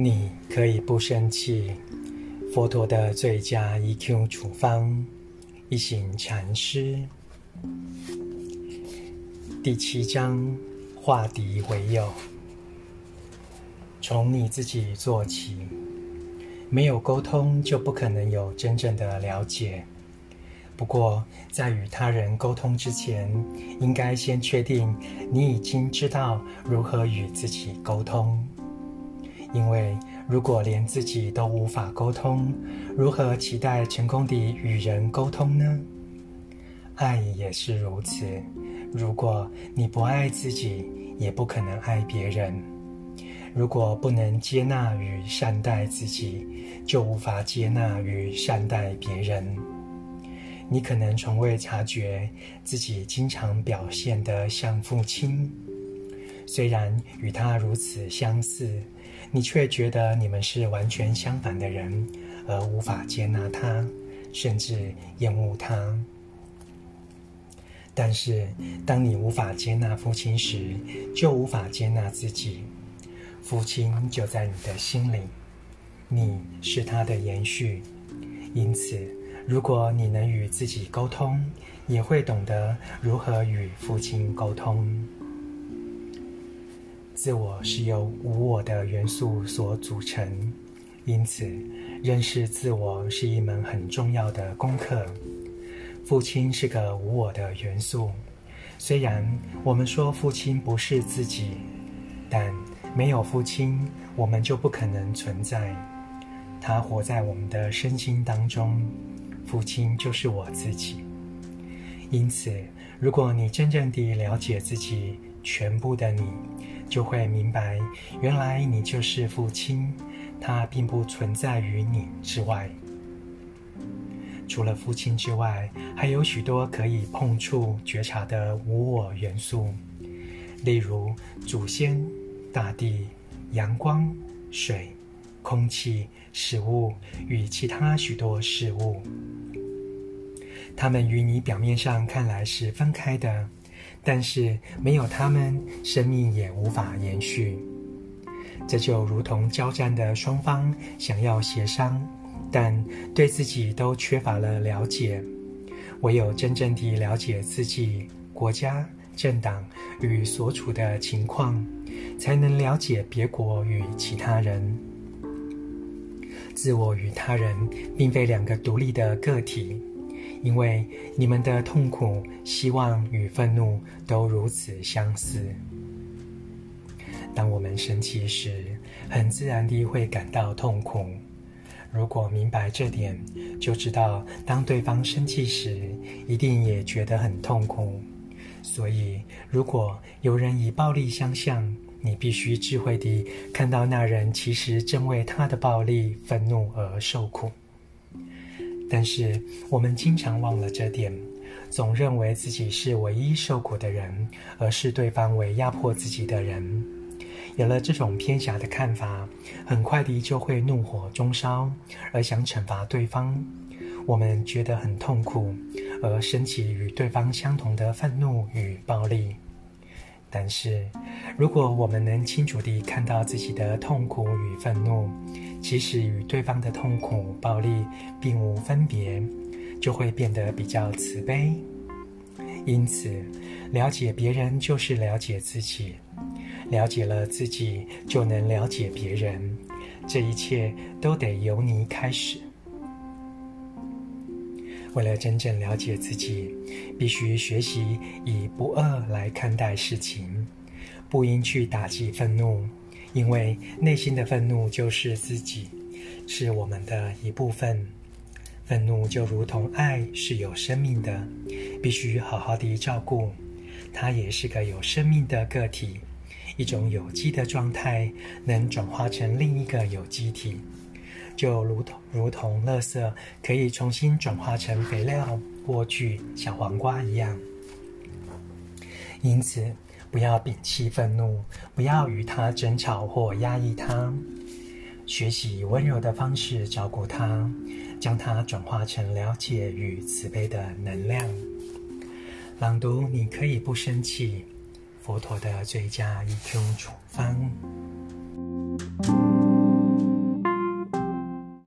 你可以不生气。佛陀的最佳 EQ 处方，一行禅师。第七章，化敌为友。从你自己做起，没有沟通，就不可能有真正的了解。不过，在与他人沟通之前，应该先确定你已经知道如何与自己沟通。因为如果连自己都无法沟通，如何期待成功地与人沟通呢？爱也是如此。如果你不爱自己，也不可能爱别人。如果不能接纳与善待自己，就无法接纳与善待别人。你可能从未察觉自己经常表现得像父亲，虽然与他如此相似，你却觉得你们是完全相反的人，而无法接纳他，甚至厌恶他。但是，当你无法接纳父亲时，就无法接纳自己。父亲就在你的心里，你是他的延续，因此。如果你能与自己沟通，也会懂得如何与父亲沟通。自我是由无我的元素所组成，因此认识自我是一门很重要的功课。父亲是个无我的元素，虽然我们说父亲不是自己，但没有父亲，我们就不可能存在。他活在我们的身心当中。父亲就是我自己，因此，如果你真正地了解自己，全部的你，就会明白，原来你就是父亲，他并不存在于你之外。除了父亲之外，还有许多可以碰触、觉察的无我元素，例如祖先、大地、阳光、水。空气、食物与其他许多事物，它们与你表面上看来是分开的，但是没有他们，生命也无法延续。这就如同交战的双方想要协商，但对自己都缺乏了了解。唯有真正地了解自己、国家、政党与所处的情况，才能了解别国与其他人。自我与他人并非两个独立的个体，因为你们的痛苦、希望与愤怒都如此相似。当我们生气时，很自然地会感到痛苦。如果明白这点，就知道当对方生气时，一定也觉得很痛苦。所以，如果有人以暴力相向，你必须智慧地看到，那人其实正为他的暴力、愤怒而受苦。但是我们经常忘了这点，总认为自己是唯一受苦的人，而视对方为压迫自己的人。有了这种偏狭的看法，很快地就会怒火中烧，而想惩罚对方。我们觉得很痛苦，而升起与对方相同的愤怒与暴力。但是，如果我们能清楚地看到自己的痛苦与愤怒，其实与对方的痛苦、暴力并无分别，就会变得比较慈悲。因此，了解别人就是了解自己，了解了自己，就能了解别人。这一切都得由你开始。为了真正了解自己，必须学习以不二来看待事情，不应去打击愤怒，因为内心的愤怒就是自己，是我们的一部分。愤怒就如同爱是有生命的，必须好好的照顾。它也是个有生命的个体，一种有机的状态，能转化成另一个有机体。就如同如同垃圾可以重新转化成肥料、莴苣、小黄瓜一样，因此不要摒弃愤怒，不要与他争吵或压抑他，学习以温柔的方式照顾他，将它转化成了解与慈悲的能量。朗读，你可以不生气。佛陀的最佳 EQ 处方。